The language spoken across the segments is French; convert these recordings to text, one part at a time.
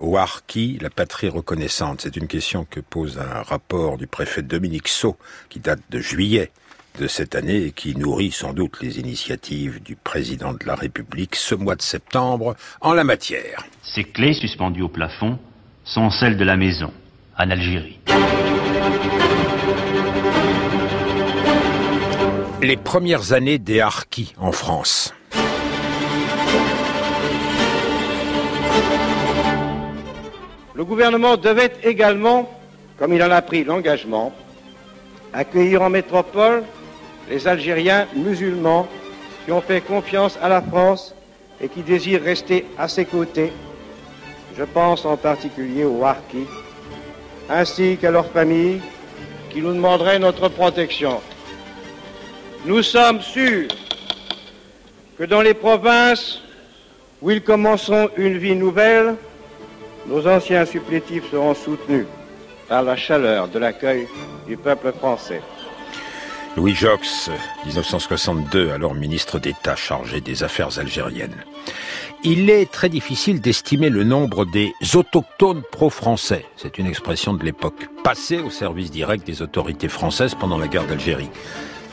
Au Harki, la patrie reconnaissante, c'est une question que pose un rapport du préfet Dominique Sceau, qui date de juillet de cette année et qui nourrit sans doute les initiatives du président de la République ce mois de septembre en la matière. Ces clés suspendues au plafond sont celles de la maison, en Algérie. Les premières années des Harkis en France. Le gouvernement devait également, comme il en a pris l'engagement, accueillir en métropole les Algériens musulmans qui ont fait confiance à la France et qui désirent rester à ses côtés. Je pense en particulier aux Harkis, ainsi qu'à leurs familles qui nous demanderaient notre protection. Nous sommes sûrs que dans les provinces où ils commenceront une vie nouvelle, nos anciens supplétifs seront soutenus par la chaleur de l'accueil du peuple français. Louis Jox, 1962, alors ministre d'État chargé des affaires algériennes. Il est très difficile d'estimer le nombre des autochtones pro-français, c'est une expression de l'époque, passés au service direct des autorités françaises pendant la guerre d'Algérie.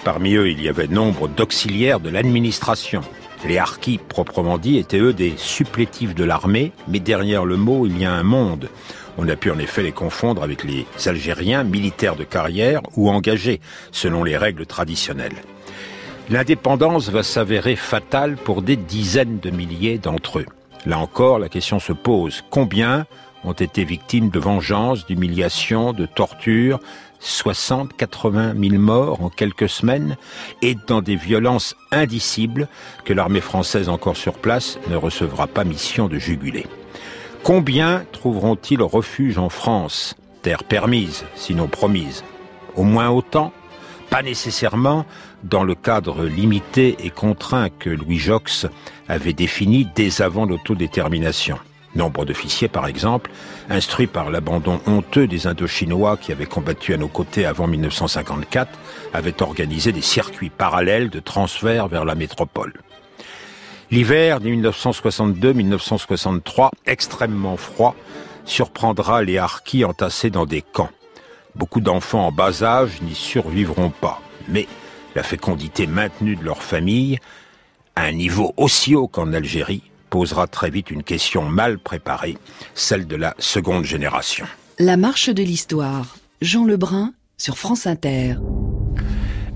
Parmi eux, il y avait nombre d'auxiliaires de l'administration, les harkis, proprement dit, étaient eux des supplétifs de l'armée, mais derrière le mot, il y a un monde. On a pu en effet les confondre avec les Algériens, militaires de carrière ou engagés, selon les règles traditionnelles. L'indépendance va s'avérer fatale pour des dizaines de milliers d'entre eux. Là encore, la question se pose. Combien ont été victimes de vengeance, d'humiliation, de torture, 60, 80 000 morts en quelques semaines et dans des violences indicibles que l'armée française encore sur place ne recevra pas mission de juguler. Combien trouveront-ils refuge en France, terre permise, sinon promise Au moins autant? Pas nécessairement dans le cadre limité et contraint que Louis Jox avait défini dès avant l'autodétermination. Nombre d'officiers, par exemple, instruits par l'abandon honteux des Indochinois qui avaient combattu à nos côtés avant 1954, avaient organisé des circuits parallèles de transfert vers la métropole. L'hiver de 1962-1963, extrêmement froid, surprendra les harkis entassés dans des camps. Beaucoup d'enfants en bas âge n'y survivront pas, mais la fécondité maintenue de leur famille, à un niveau aussi haut qu'en Algérie, posera très vite une question mal préparée, celle de la seconde génération. La marche de l'histoire. Jean Lebrun sur France Inter.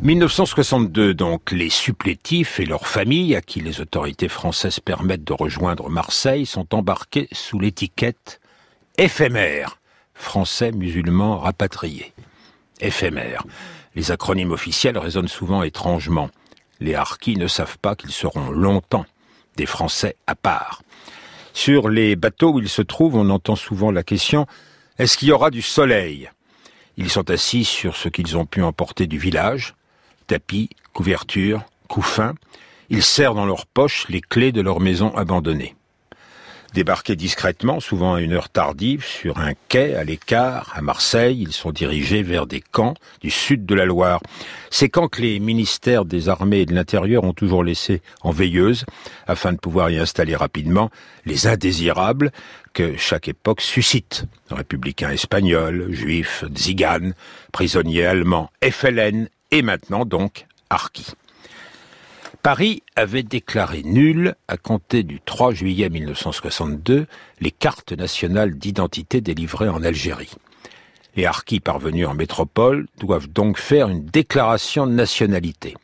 1962, donc, les supplétifs et leurs familles, à qui les autorités françaises permettent de rejoindre Marseille, sont embarqués sous l'étiquette éphémère, français musulmans rapatriés. Éphémère. Les acronymes officiels résonnent souvent étrangement. Les harkis ne savent pas qu'ils seront longtemps Français à part. Sur les bateaux où ils se trouvent, on entend souvent la question est-ce qu'il y aura du soleil? Ils sont assis sur ce qu'ils ont pu emporter du village tapis, couvertures, couffins. Ils serrent dans leurs poches les clés de leur maison abandonnée. Débarqués discrètement, souvent à une heure tardive, sur un quai à l'écart, à Marseille, ils sont dirigés vers des camps du sud de la Loire. Ces camps que les ministères des armées et de l'intérieur ont toujours laissés en veilleuse, afin de pouvoir y installer rapidement les indésirables que chaque époque suscite. Républicains espagnols, juifs, tziganes, prisonniers allemands, FLN et maintenant donc Arki. Paris avait déclaré nul, à compter du 3 juillet 1962, les cartes nationales d'identité délivrées en Algérie. Les harkis parvenus en métropole doivent donc faire une déclaration de nationalité.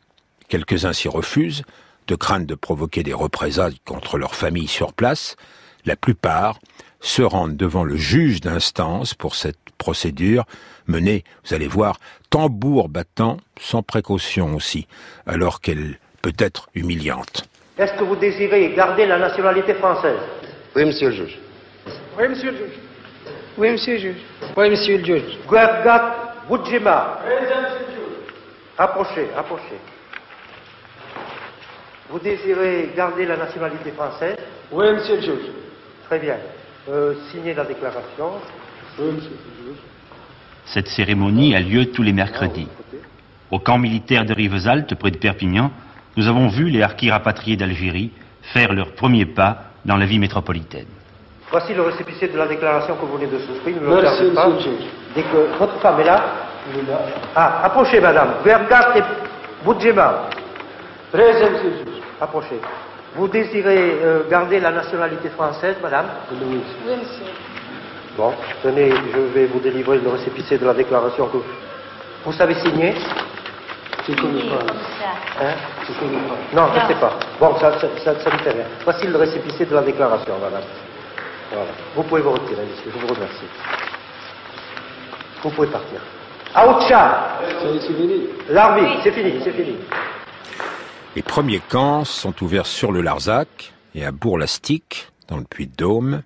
Quelques-uns s'y refusent, de crainte de provoquer des représailles contre leur famille sur place. La plupart se rendent devant le juge d'instance pour cette procédure menée, vous allez voir, tambour battant, sans précaution aussi, alors qu'elle peut être humiliante. Est-ce que vous désirez garder la nationalité française? Oui, monsieur le juge. Oui, monsieur le juge. Oui, monsieur le juge. Oui, monsieur le juge. Guergat Boudjima. Rapprochez, rapprochez. Vous désirez garder la nationalité française? Oui, monsieur le juge. Très bien. Euh, signez la déclaration. Oui, monsieur le juge. Cette cérémonie a lieu tous les mercredis. Au camp militaire de Rivesaltes, près de Perpignan, nous avons vu les harkis rapatriés d'Algérie faire leur premier pas dans la vie métropolitaine. Voici le récépissé de la déclaration que vous venez de souscrire. Ne le Merci, regardez pas. monsieur le juge. Dès que votre femme est là. Ah, approchez, madame. Vergat et Boudjema. Présent, monsieur le juge. Approchez. Vous désirez euh, garder la nationalité française, madame Oui, monsieur. Bon, tenez, je vais vous délivrer le récépissé de la déclaration que vous savez signer. Je ne connais pas. Hein Je ne connais pas. Non, je ne sais pas. Bon, ça ne ça, ça, ça ne fait rien. Voici le récépissé de la déclaration, madame. Voilà. Vous pouvez vous retirer, monsieur. Je vous remercie. Vous pouvez partir. Aoucha est, c'est fini. C'est fini, c'est fini. Les premiers camps sont ouverts sur le Larzac et à Bourg-Lastic, dans le Puy-de-Dôme,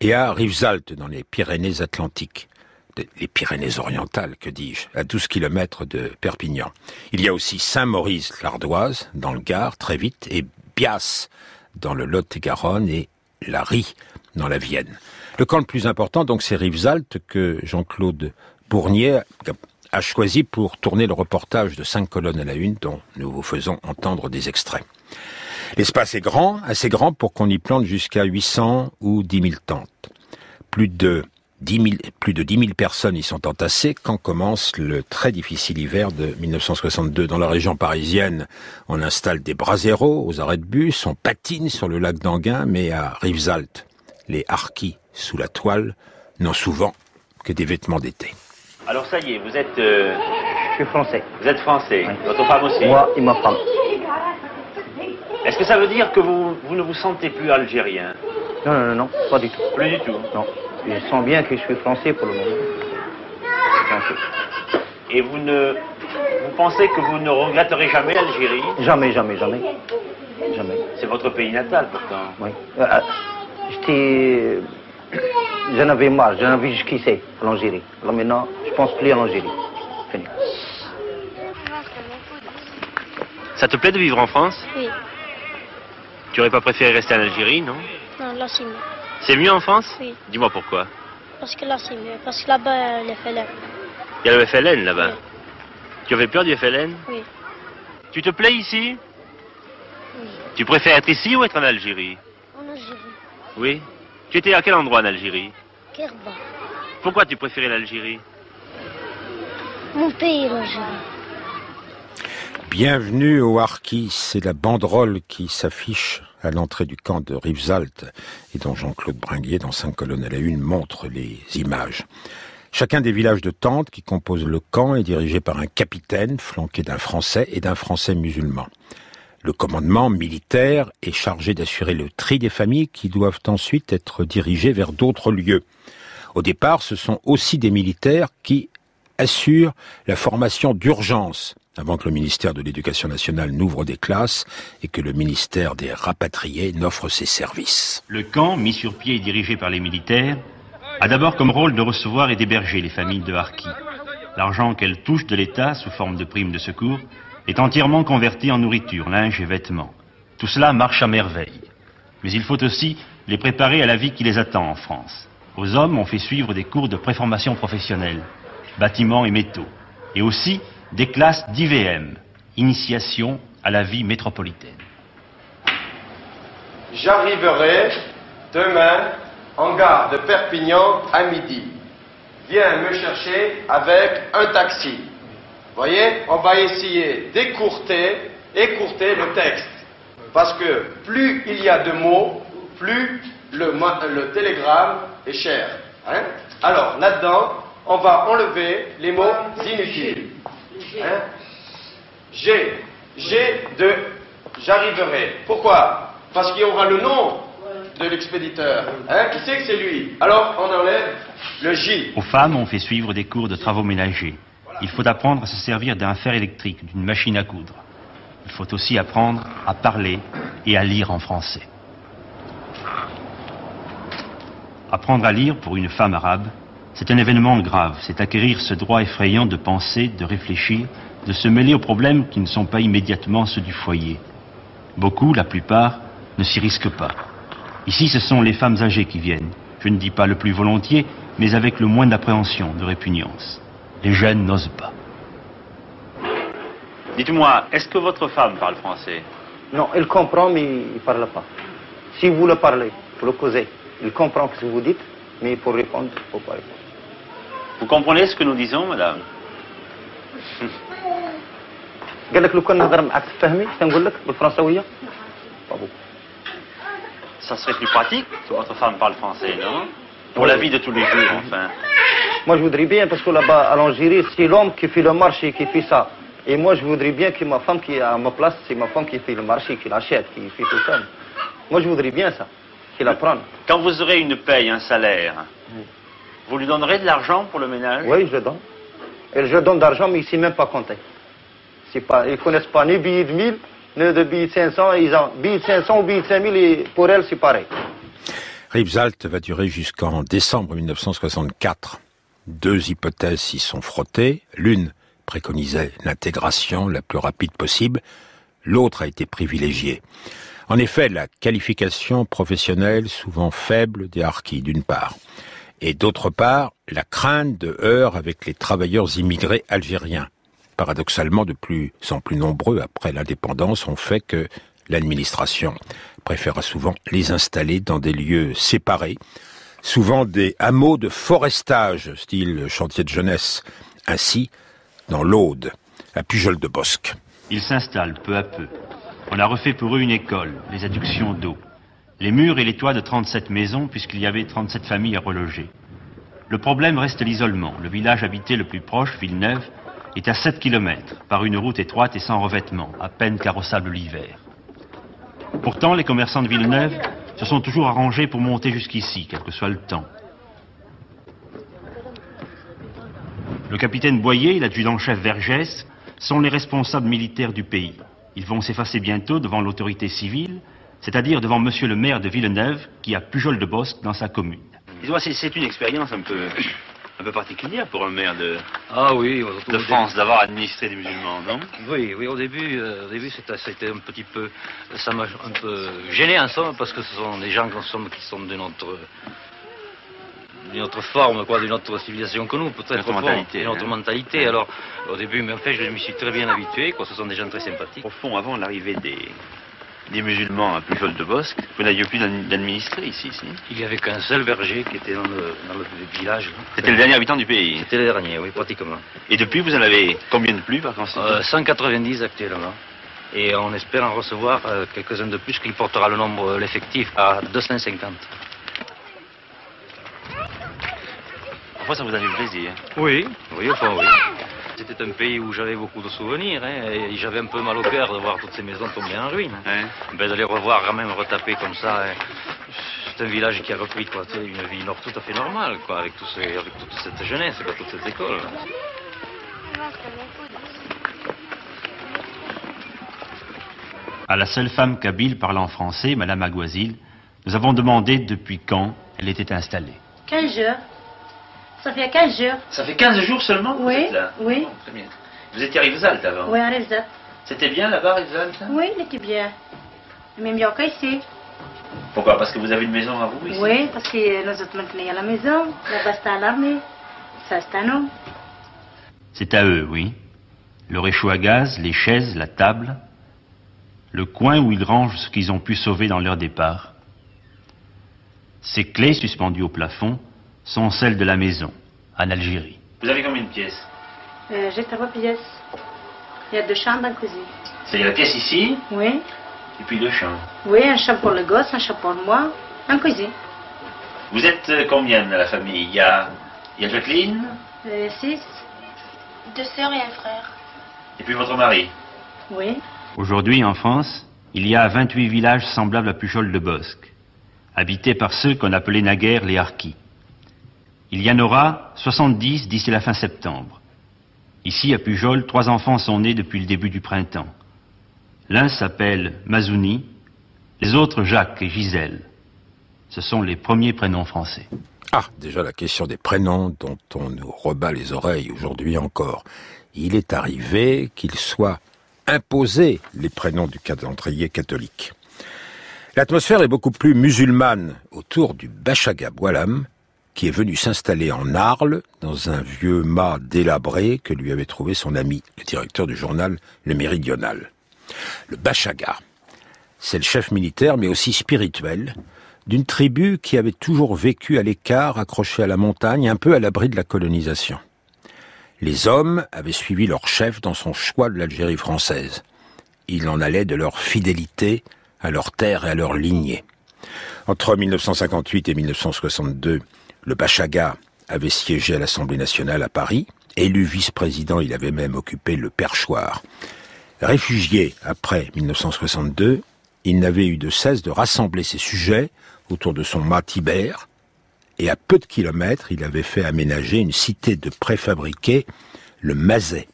et à Rivesaltes, dans les Pyrénées-Atlantiques. Les Pyrénées-Orientales, que dis-je, à 12 kilomètres de Perpignan. Il y a aussi Saint-Maurice-l'Ardoise, dans le Gard, très vite, et Bias, dans le Lot-et-Garonne, et Lary, dans la Vienne. Le camp le plus important, donc, c'est Rivesaltes, que Jean-Claude Bournier a choisi pour tourner le reportage de cinq colonnes à la une dont nous vous faisons entendre des extraits. L'espace est grand, assez grand pour qu'on y plante jusqu'à 800 ou 10 000 tentes. Plus de 10 000, plus de 10 000 personnes y sont entassées quand commence le très difficile hiver de 1962. Dans la région parisienne, on installe des braseros aux arrêts de bus, on patine sur le lac d'Anguin, mais à Rivesaltes, les harkis sous la toile n'ont souvent que des vêtements d'été. Alors ça y est, vous êtes, euh, Je suis français. vous êtes français. Votre femme aussi. Moi et ma femme. Est-ce que ça veut dire que vous, vous ne vous sentez plus algérien? Non, non, non, non, pas du tout. Plus du tout. Non. Je sens bien que je suis français pour le moment. Et vous ne, vous pensez que vous ne regretterez jamais l'Algérie? Jamais, jamais, jamais. Jamais. C'est votre pays natal pourtant. Oui. Euh, euh, J'étais. J'en avais marre, j'en avais jusqu'ici, à l'Algérie. Là maintenant, je pense plus à l'Algérie. Fini. Ça te plaît de vivre en France? Oui. Tu aurais pas préféré rester en Algérie, non? Non, là c'est mieux. C'est mieux en France Oui. Dis-moi pourquoi. Parce que là c'est mieux. Parce que là-bas, les FLN. Il y a le FLN là-bas. Oui. Tu avais peur du FLN Oui. Tu te plais ici Oui. Tu préfères être ici ou être en Algérie En Algérie. Oui. Tu étais à quel endroit en Algérie Kerba. Pourquoi tu préférais l'Algérie Mon pays, l'Algérie. Bienvenue au Harkis, c'est la banderole qui s'affiche à l'entrée du camp de Rivesaltes et dont Jean-Claude Bringuier, dans cinq colonnes à la une, montre les images. Chacun des villages de tentes qui composent le camp est dirigé par un capitaine flanqué d'un Français et d'un Français musulman. Le commandement militaire est chargé d'assurer le tri des familles qui doivent ensuite être dirigées vers d'autres lieux. Au départ, ce sont aussi des militaires qui assurent la formation d'urgence avant que le ministère de l'Éducation nationale n'ouvre des classes et que le ministère des rapatriés n'offre ses services. Le camp, mis sur pied et dirigé par les militaires, a d'abord comme rôle de recevoir et d'héberger les familles de Harkis. L'argent qu'elles touchent de l'État, sous forme de primes de secours, est entièrement converti en nourriture, linge et vêtements. Tout cela marche à merveille. Mais il faut aussi les préparer à la vie qui les attend en France. Aux hommes, on fait suivre des cours de préformation professionnelle, bâtiments et métaux, et aussi des classes d'IVM, initiation à la vie métropolitaine. J'arriverai demain en gare de Perpignan à midi. Viens me chercher avec un taxi. Voyez, on va essayer d'écourter, écourter le texte. Parce que plus il y a de mots, plus le, télégramme est cher. Hein Alors, là-dedans, on va enlever les mots inutiles. Hein? G. G de j'arriverai. Pourquoi? Parce qu'il y aura le nom de l'expéditeur. Hein? Qui sait que c'est lui? Alors, on enlève le J. Aux femmes, on fait suivre des cours de travaux ménagers. Il faut apprendre à se servir d'un fer électrique, d'une machine à coudre. Il faut aussi apprendre à parler et à lire en français. Apprendre à lire pour une femme arabe, c'est un événement grave. C'est acquérir ce droit effrayant de penser, de réfléchir, de se mêler aux problèmes qui ne sont pas immédiatement ceux du foyer. Beaucoup, la plupart, ne s'y risquent pas. Ici, ce sont les femmes âgées qui viennent. Je ne dis pas le plus volontiers, mais avec le moins d'appréhension, de répugnance. Les jeunes n'osent pas. Dites-moi, est-ce que votre femme parle français? Non, elle comprend, mais il ne parle pas. Si vous le parlez, vous le causez, Il comprend ce que vous dites, mais pour répondre, il ne faut pas répondre. Vous comprenez ce que nous disons, madame قال لك لو كان نهضر معك تفهمي اش تنقول لك بالفرنساويه بابو Ça serait plus pratique si votre femme parle français, non Pour la vie de tous les jours, enfin. Moi, je voudrais bien, parce que là-bas, à l'Algérie, c'est l'homme qui fait le marché, qui fait ça. Et moi, je voudrais bien que ma femme qui est à ma place, c'est ma femme qui fait le marché, qui l'achète, qui fait tout ça. Moi, je voudrais bien ça, qu'il apprenne. Quand vous aurez une paye, un salaire, vous lui donnerez de l'argent pour le ménage Oui, je donne. Et je donne d'argent, mais il ne sait même pas compter. C'est Pas, ils ne connaissent pas ni billets de 1000, ni de billets de 500. Ils ont billets de 500 ou billets de 5000, et pour elles, c'est pareil. Ripsalt va durer jusqu'en décembre 1964. Deux hypothèses s'y sont frottées. L'une préconisait l'intégration la plus rapide possible. L'autre a été privilégiée. En effet, la qualification professionnelle souvent faible des harkis, d'une part, et d'autre part, la crainte de heurts avec les travailleurs immigrés algériens, paradoxalement de plus en plus nombreux après l'indépendance, ont fait que l'administration préféra souvent les installer dans des lieux séparés, souvent des hameaux de forestage, style chantier de jeunesse, ainsi dans l'Aude, à Pujol de Bosque. Ils s'installent peu à peu. On a refait pour eux une école, les adductions d'eau. Les murs et les toits de 37 maisons, puisqu'il y avait 37 familles à reloger. Le problème reste l'isolement. Le village habité le plus proche, Villeneuve, est à 7 km, par une route étroite et sans revêtement, à peine carrossable l'hiver. Pourtant, les commerçants de Villeneuve se sont toujours arrangés pour monter jusqu'ici, quel que soit le temps. Le capitaine Boyer et l'adjudant-chef Vergès sont les responsables militaires du pays. Ils vont s'effacer bientôt devant l'autorité civile, c'est-à-dire devant monsieur le maire de Villeneuve, qui a Pujol de Bosque dans sa commune. Dis-moi, c'est- une expérience un peu, un peu particulière pour un maire de, Ah oui, de France d'avoir administré des musulmans, non? Oui, oui, au début, euh, au début, c'était, un petit peu, ça m'a un peu gêné en somme, parce que ce sont des gens en somme, qui sont de notre, d'une autre forme, quoi, d'une autre civilisation que nous, peut-être. Notre bon, mentalité, D'une autre hein. mentalité. Alors, au début, mais en fait, je m'y suis très bien habitué, quoi. Ce sont des gens très sympathiques. Au fond, avant l'arrivée des, des musulmans à Pujol de Bosque, vous n'aviez plus d'ad- d'administré ici, si Il n'y avait qu'un seul berger qui était dans le, dans le village. C'était le dernier habitant du pays. C'était le dernier, oui, pratiquement. Et depuis, vous en avez combien de plus par conséquent Euh, 190 actuellement. Et on espère en recevoir euh, quelques-uns de plus qui portera le nombre, euh, l'effectif à 250. Parfois, ça vous a fait plaisir. Oui, oui, enfin oui. C'était un pays où j'avais beaucoup de souvenirs, hein, et j'avais un peu mal au cœur de voir toutes ces maisons tomber en ruine. Hein Ben, de les revoir quand même retapées comme ça, hein. c'est un village qui a repris quoi, une vie nord- tout à fait normale, quoi, avec, toute cette jeunesse, quoi, toute cette école. À la seule femme kabyle parlant français, Madame Aguazil, nous avons demandé depuis quand elle était installée. 15 jours. Ça fait 15 jours. Ça fait 15 jours seulement que vous Oui, êtes là oui. Très bien. Vous étiez à Rivesaltes avant Oui, à Rezat. C'était bien là-bas, Rivesaltes Oui, il était bien. Même mieux qu'ici. Pourquoi? Parce que vous avez une maison à vous ici? Oui, parce que nous autres maintenant à la maison. Là-bas, c'est à l'armée. Ça, c'est à nous. C'est à eux, oui. Le réchaud à gaz, les chaises, la table, le coin où ils rangent ce qu'ils ont pu sauver dans leur départ. Ces clés suspendues au plafond sont celles de la maison, en Algérie. Vous avez combien de pièces Euh, J'ai trois pièces. Il y a deux chambres, une cuisine. C'est la pièce ici, Oui. et puis deux chambres. Oui, un chambre pour le gosse, un chambre pour moi, un cuisine. Vous êtes euh, combien dans la famille? Il y a, il y a Jacqueline, Euh, six. Deux sœurs et un frère. et puis votre mari? Oui. Aujourd'hui, en France, il y a 28 villages semblables à Pujol de Bosque, habités par ceux qu'on appelait naguère les Harkis. Il y en aura 70 d'ici la fin septembre. Ici, à Pujol, trois enfants sont nés depuis le début du printemps. L'un s'appelle Mazouni, les autres Jacques et Gisèle. Ce sont les premiers prénoms français. Ah, déjà la question des prénoms dont on nous rebat les oreilles aujourd'hui encore. Il est arrivé qu'il soit imposé les prénoms du calendrier catholique. L'atmosphère est beaucoup plus musulmane autour du Bachaga Boualam, qui est venu s'installer en Arles, dans un vieux mât délabré que lui avait trouvé son ami, le directeur du journal Le Méridional. Le Bachaga, c'est le chef militaire, mais aussi spirituel, d'une tribu qui avait toujours vécu à l'écart, accrochée à la montagne, un peu à l'abri de la colonisation. Les hommes avaient suivi leur chef dans son choix de l'Algérie française. Il en allait de leur fidélité à leur terre et à leur lignée. Entre 1958 et 1962, le Bachaga avait siégé à l'Assemblée nationale à Paris. Élu vice-président, il avait même occupé le perchoir. Réfugié après 1962, il n'avait eu de cesse de rassembler ses sujets autour de son mât Tibère, et à peu de kilomètres, il avait fait aménager une cité de préfabriqués, le Mazet.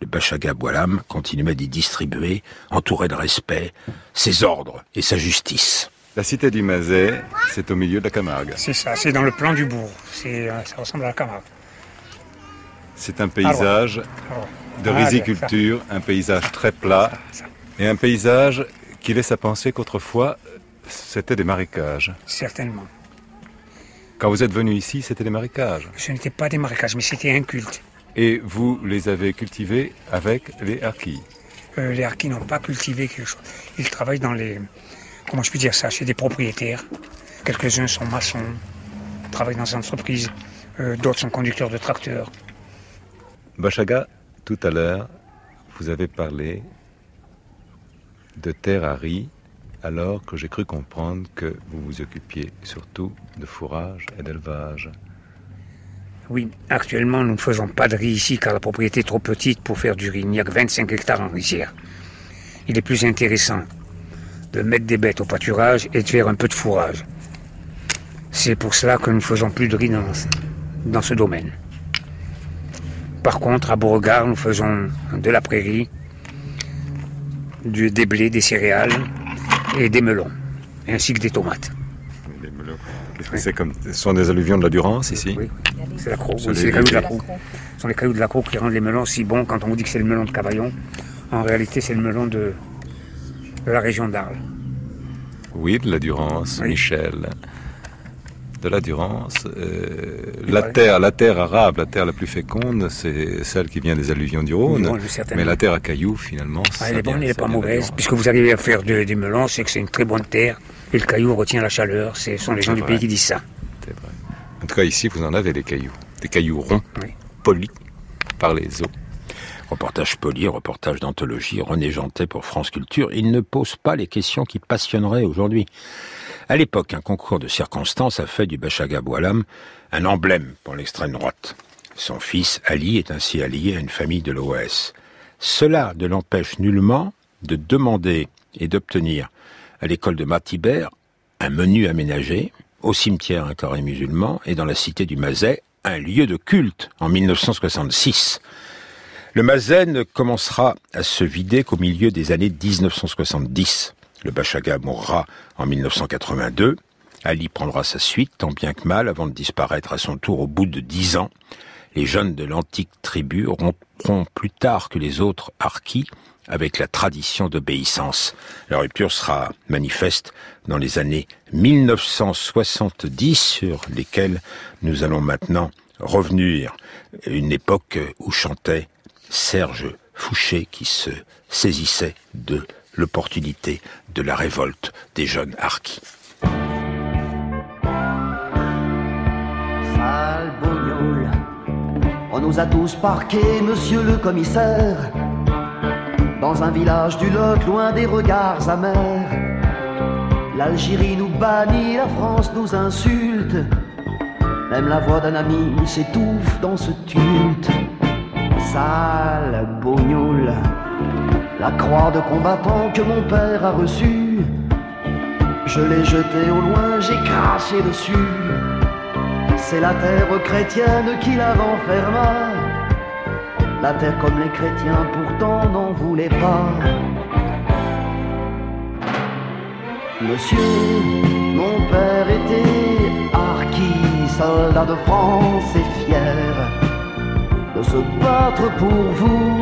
Le Bachaga Boilam continuait d'y distribuer, entouré de respect, ses ordres et sa justice. La cité du Mazet, c'est au milieu de la Camargue. C'est ça, c'est dans le plan du bourg. Euh, ça ressemble à la Camargue. C'est un paysage de riziculture, un paysage très plat, et un paysage qui laisse à penser qu'autrefois, c'était des marécages. Certainement. Quand vous êtes venu ici, c'était des marécages. Ce n'était pas des marécages, mais c'était un culte. Et vous les avez cultivés avec les harkis euh, Les harkis n'ont pas cultivé quelque chose. Ils travaillent dans les. Comment je puis dire ça Chez des propriétaires. Quelques-uns sont maçons, travaillent dans des entreprises. Euh, d'autres sont conducteurs de tracteurs. Bachaga, tout à l'heure, vous avez parlé de terre à riz alors que j'ai cru comprendre que vous vous occupiez surtout de fourrage et d'élevage. Oui, actuellement nous ne faisons pas de riz ici car la propriété est trop petite pour faire du riz. Il n'y a que 25 hectares en rizière. Il est plus intéressant de mettre des bêtes au pâturage et de faire un peu de fourrage. C'est pour cela que nous ne faisons plus de riz dans, dans ce domaine. Par contre, à Beauregard, nous faisons de la prairie, du, des blés, des céréales, et des melons, ainsi que des tomates. Des melons. Qu'est-ce que c'est comme Ce sont des alluvions de la Durance ici Oui, c'est la croix. c'est les cailloux de la croix. Ce sont les cailloux de la croix qui rendent les melons si bons quand on vous dit que c'est le melon de Cavaillon. En réalité, c'est le melon de, de la région d'Arles. Oui, de la Durance, Michel de la Durance. Euh, la terre, la terre arabe, la terre la plus féconde, c'est celle qui vient des alluvions du Rhône. mais la terre à cailloux, finalement, ah, elle est bonne, elle n'est pas mauvaise. Puisque vous arrivez à faire des melons, c'est que c'est une très bonne terre. Et le caillou retient la chaleur. Ce sont les gens du pays qui disent ça. C'est vrai. En tout cas, ici, vous en avez des cailloux. Des cailloux ronds, polis par les eaux. Reportage poli, reportage d'anthologie, René Jantet pour France Culture. Il ne pose pas les questions qui passionneraient aujourd'hui. À l'époque, un concours de circonstances a fait du Bachaga Boalam un emblème pour l'extrême droite. Son fils Ali est ainsi allié à une famille de l'OS. Cela ne l'empêche nullement de demander et d'obtenir à l'école de Matibert un menu aménagé, au cimetière un carré musulman et dans la cité du Mazet un lieu de culte en 1966. Le Mazet ne commencera à se vider qu'au milieu des années 1970. Le Bachaga mourra en 1982. Ali prendra sa suite, tant bien que mal, avant de disparaître à son tour au bout de dix ans. Les jeunes de l'antique tribu rompront plus tard que les autres harkis avec la tradition d'obéissance. La rupture sera manifeste dans les années 1970 sur lesquelles nous allons maintenant revenir. Une époque où chantait Serge Fouché qui se saisissait de l'opportunité de la révolte des jeunes harkis. Sale on nous a tous parqués, monsieur le commissaire, dans un village du Lot, loin des regards amers. L'Algérie nous bannit, la France nous insulte, même la voix d'un ami s'étouffe dans ce tumulte. Sale la croix de combattant que mon père a reçue. Je l'ai jetée au loin, j'ai craché dessus. C'est la terre chrétienne qui la renferma. La terre comme les chrétiens pourtant n'en voulaient pas. Monsieur, mon père était harki, soldat de France et fier se battre pour vous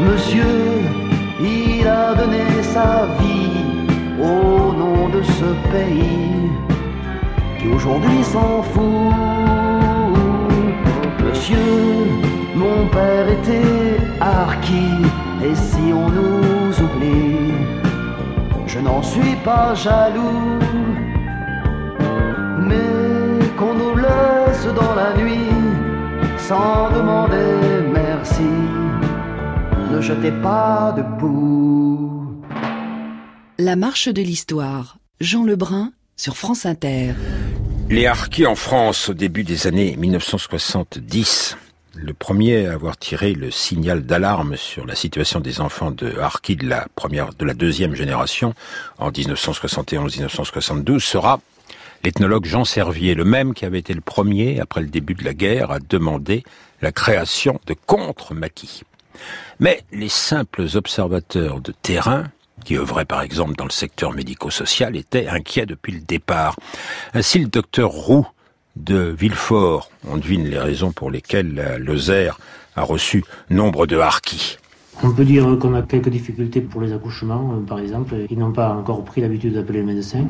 Monsieur, il a donné sa vie au nom de ce pays qui aujourd'hui s'en fout. Monsieur, mon père était harki et si on nous oublie, je n'en suis pas jaloux. Mais qu'on nous laisse dans la nuit sans demander merci. Ne jetez pas de boue. La marche de l'histoire. Jean Lebrun sur France Inter. Les harkis en France au début des années 1970. Le premier à avoir tiré le signal d'alarme sur la situation des enfants de harkis de la première, de la deuxième génération en 1971-1972 sera l'ethnologue Jean Servier, le même qui avait été le premier, après le début de la guerre, à demander la création de contre-maquis. Mais les simples observateurs de terrain qui œuvrait par exemple dans le secteur médico-social, était inquiet depuis le départ. Ainsi, le docteur Roux de Villefort, on devine les raisons pour lesquelles le ZER a reçu nombre de harkis. On peut dire qu'on a quelques difficultés pour les accouchements, euh, par exemple. Ils n'ont pas encore pris l'habitude d'appeler le médecin.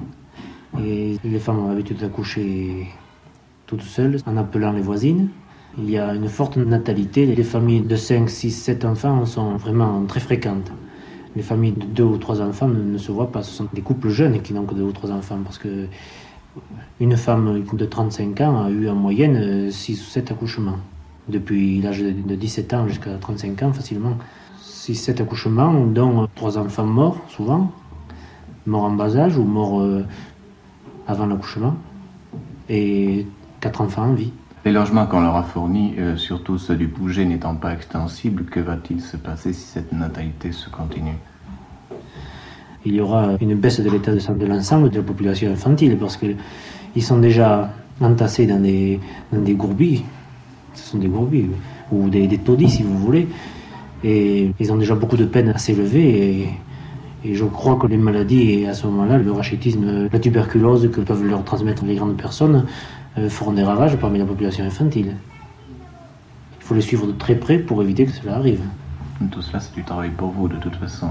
Les femmes ont l'habitude d'accoucher toutes seules en appelant les voisines. Il y a une forte natalité. Les familles de 5, 6, 7 enfants sont vraiment très fréquentes les familles de deux ou trois enfants ne, se voient pas. Ce sont des couples jeunes qui n'ont que deux ou trois enfants. Parce que une femme de 35 ans a eu en moyenne 6 ou 7 accouchements. Depuis l'âge de 17 ans jusqu'à 35 ans, facilement. 6-7 accouchements, dont trois enfants morts, souvent, morts en bas âge ou morts euh, avant l'accouchement, et quatre enfants en vie. Les logements qu'on leur a fournis, euh, surtout ceux du bouger n'étant pas extensibles, que va-t-il se passer si cette natalité se continue? Il y aura une baisse de l'état de santé de l'ensemble de la population infantile parce qu'ils sont déjà entassés dans des, dans des gourbilles. Ce sont des gourbilles, ou des, taudis si vous voulez. Et ils ont déjà beaucoup de peine à s'élever. Et, et je crois que les maladies, à ce moment-là, le rachitisme, la tuberculose que peuvent leur transmettre les grandes personnes, euh, feront des ravages parmi la population infantile. Il faut les suivre de très près pour éviter que cela arrive. Tout cela, c'est du travail pour vous, de toute façon.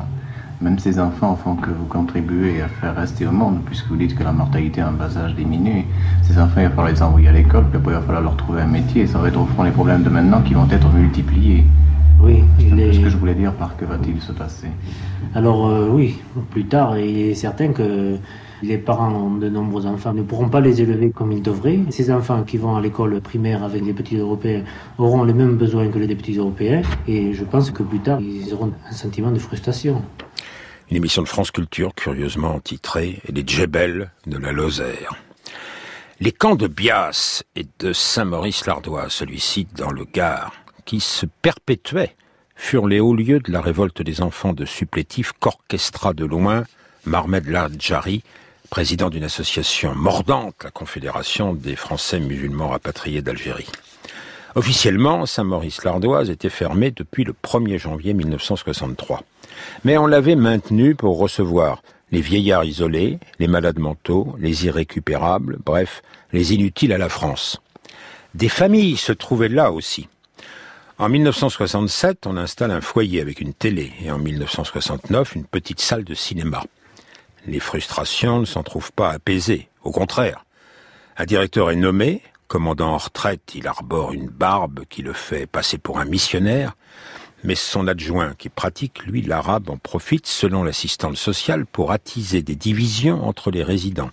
Même ces enfants font que vous contribuez à faire rester au monde, puisque vous dites que la mortalité en bas âge diminue. Ces enfants, il va falloir les envoyer à l'école, puis après, il va falloir leur trouver un métier, et ça va être au fond les problèmes de maintenant qui vont être multipliés. Oui, c'est ce que je voulais dire par que va-t-il se passer Alors, euh, oui, plus tard, il est certain que les parents de nombreux enfants ne pourront pas les élever comme ils devraient. Ces enfants qui vont à l'école primaire avec les petits Européens auront les mêmes besoins que les petits Européens. Et je pense que plus tard, ils auront un sentiment de frustration. Une émission de France Culture, curieusement titrée Les Djebel de la Lozère. Les camps de Bias et de Saint-Maurice-l'Ardois, celui-ci dans le Gard, qui se perpétuaient, furent les hauts lieux de la révolte des enfants de supplétifs qu'orchestra de loin Marmed Ladjari, président d'une association mordante, la Confédération des Français musulmans rapatriés d'Algérie. Officiellement, Saint-Maurice-l'Ardoise était fermée depuis le 1er janvier 1963. Mais on l'avait maintenue pour recevoir les vieillards isolés, les malades mentaux, les irrécupérables, bref, les inutiles à la France. Des familles se trouvaient là aussi. En 1967, on installe un foyer avec une télé et en 1969, une petite salle de cinéma. Les frustrations ne s'en trouvent pas apaisées, au contraire. Un directeur est nommé, commandant en retraite, il arbore une barbe qui le fait passer pour un missionnaire, mais son adjoint qui pratique, lui, l'arabe, en profite, selon l'assistante sociale, pour attiser des divisions entre les résidents.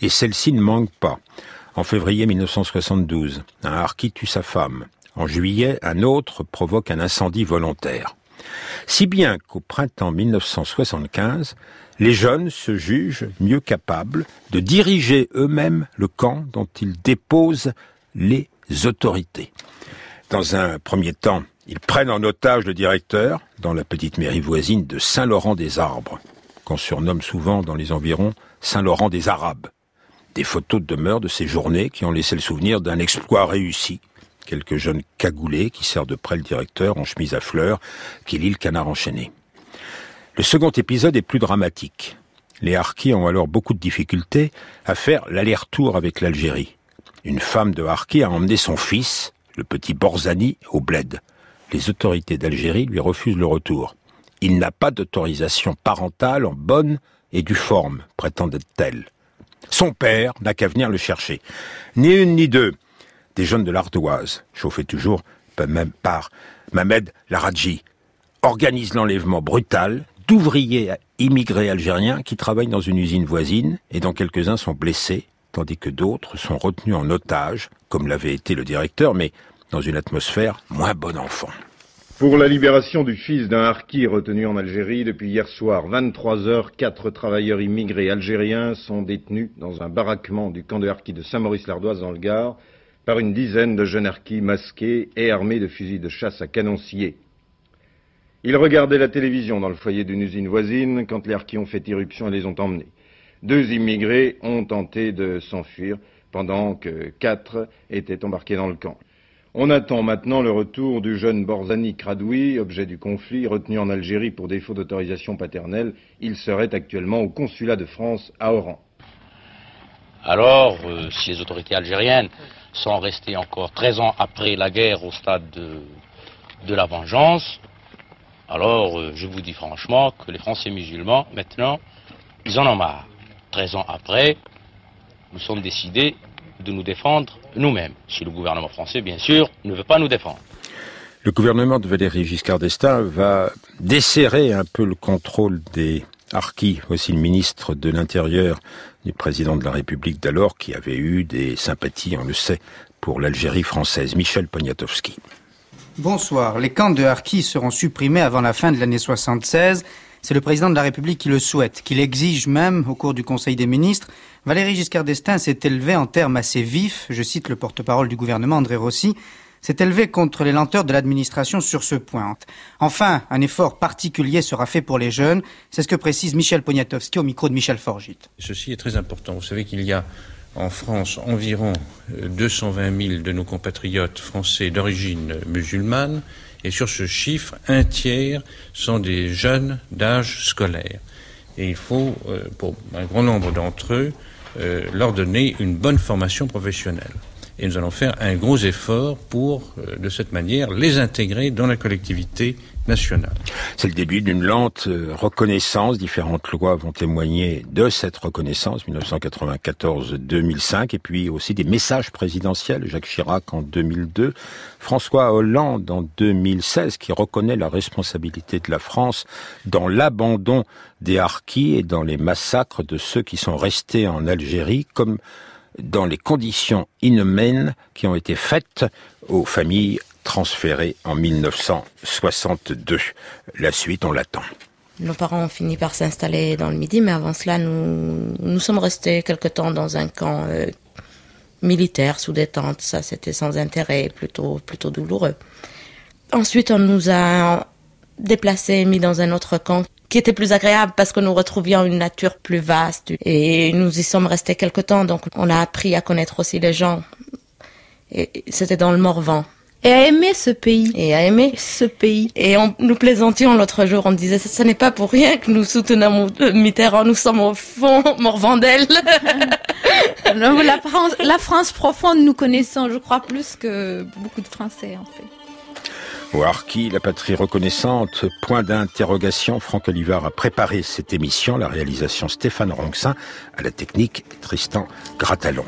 Et celle-ci ne manque pas. En février 1972, un harki tue sa femme. En juillet, un autre provoque un incendie volontaire. Si bien qu'au printemps 1975, les jeunes se jugent mieux capables de diriger eux-mêmes le camp dont ils déposent les autorités. Dans un premier temps, ils prennent en otage le directeur dans la petite mairie voisine de Saint-Laurent-des-Arbres, qu'on surnomme souvent dans les environs Saint-Laurent des Arabes. Des photos demeurent de ces journées qui ont laissé le souvenir d'un exploit réussi. Quelques jeunes cagoulés qui servent de près le directeur en chemise à fleurs qui lit le canard enchaîné. Le second épisode est plus dramatique. Les Harkis ont alors beaucoup de difficultés à faire l'aller-retour avec l'Algérie. Une femme de Harki a emmené son fils, le petit Borzani, au bled. Les autorités d'Algérie lui refusent le retour. Il n'a pas d'autorisation parentale en bonne et due forme, prétendait-elle. Son père n'a qu'à venir le chercher. Ni une ni deux. Des jeunes de l'Ardoise, chauffés toujours même par Mamed Laradji, organisent l'enlèvement brutal d'ouvriers immigrés algériens qui travaillent dans une usine voisine et dont quelques-uns sont blessés, tandis que d'autres sont retenus en otage, comme l'avait été le directeur, mais dans une atmosphère moins bon enfant. Pour la libération du fils d'un harki retenu en Algérie depuis hier soir, 23 heures, quatre travailleurs immigrés algériens sont détenus dans un baraquement du camp de harki de Saint-Maurice-l'Ardoise dans le Gard par une dizaine de jeunes harkis masqués et armés de fusils de chasse à canon scié. Ils regardaient la télévision dans le foyer d'une usine voisine quand les harkis ont fait irruption et les ont emmenés. Deux immigrés ont tenté de s'enfuir pendant que quatre étaient embarqués dans le camp. On attend maintenant le retour du jeune Borzani Kradoui, objet du conflit, retenu en Algérie pour défaut d'autorisation paternelle. Il serait actuellement au consulat de France à Oran. Alors, euh, si les autorités algériennes sont restées encore 13 ans après la guerre au stade de, la vengeance, alors euh, je vous dis franchement que les Français musulmans, maintenant, ils en ont marre. 13 ans après, nous sommes décidés de nous défendre nous-mêmes, si le gouvernement français, bien sûr, ne veut pas nous défendre. Le gouvernement de Valéry Giscard d'Estaing va desserrer un peu le contrôle des harkis, aussi le ministre de l'Intérieur du président de la République d'alors, qui avait eu des sympathies, on le sait, pour l'Algérie française, Michel Poniatowski. Bonsoir. Les camps de harkis seront supprimés avant la fin de l'année 76 c'est le président de la République qui le souhaite, qui l'exige même au cours du Conseil des ministres. Valéry Giscard d'Estaing s'est élevé en termes assez vifs, je cite le porte-parole du gouvernement André Rossi, s'est élevé contre les lenteurs de l'administration sur ce point. Enfin, un effort particulier sera fait pour les jeunes, c'est ce que précise Michel Poniatowski au micro de Michel Forgit. Ceci est très important. Vous savez qu'il y a en France environ 220 euh, 000 de nos compatriotes français d'origine musulmane et sur ce chiffre, un tiers sont des jeunes d'âge scolaire. Et il faut, euh, pour un grand nombre d'entre eux, euh, leur donner une bonne formation professionnelle. Et nous allons faire un gros effort pour, euh, de cette manière, les intégrer dans la collectivité c'est le début d'une lente euh, reconnaissance. Différentes lois vont témoigner de cette reconnaissance, 1994-2005, et puis aussi des messages présidentiels, Jacques Chirac en 2002, François Hollande en 2016, qui reconnaît la responsabilité de la France dans l'abandon des harkis et dans les massacres de ceux qui sont restés en Algérie, comme dans les conditions inhumaines qui ont été faites aux familles transféré en 1962. La suite, on l'attend. Nos parents ont fini par s'installer dans le Midi, mais avant cela, nous, nous sommes restés quelque temps dans un camp euh, militaire sous détente. Ça, c'était sans intérêt, plutôt, plutôt douloureux. Ensuite, on nous a déplacés, mis dans un autre camp qui était plus agréable parce que nous retrouvions une nature plus vaste et nous y sommes restés quelque temps. Donc, on a appris à connaître aussi les gens. Et c'était dans le Morvan et à aimer ce pays. Et à aimer ce pays. Et on, nous plaisantions l'autre jour, on disait, ce n'est pas pour rien que nous soutenons Mitterrand, nous sommes au fond Morvandel. la, France, la France profonde, nous connaissons, je crois, plus que beaucoup de Français, en fait. Harki, la patrie reconnaissante, point d'interrogation. Franck Olivard a préparé cette émission, la réalisation Stéphane Ronxin, à la technique Tristan Gratalon.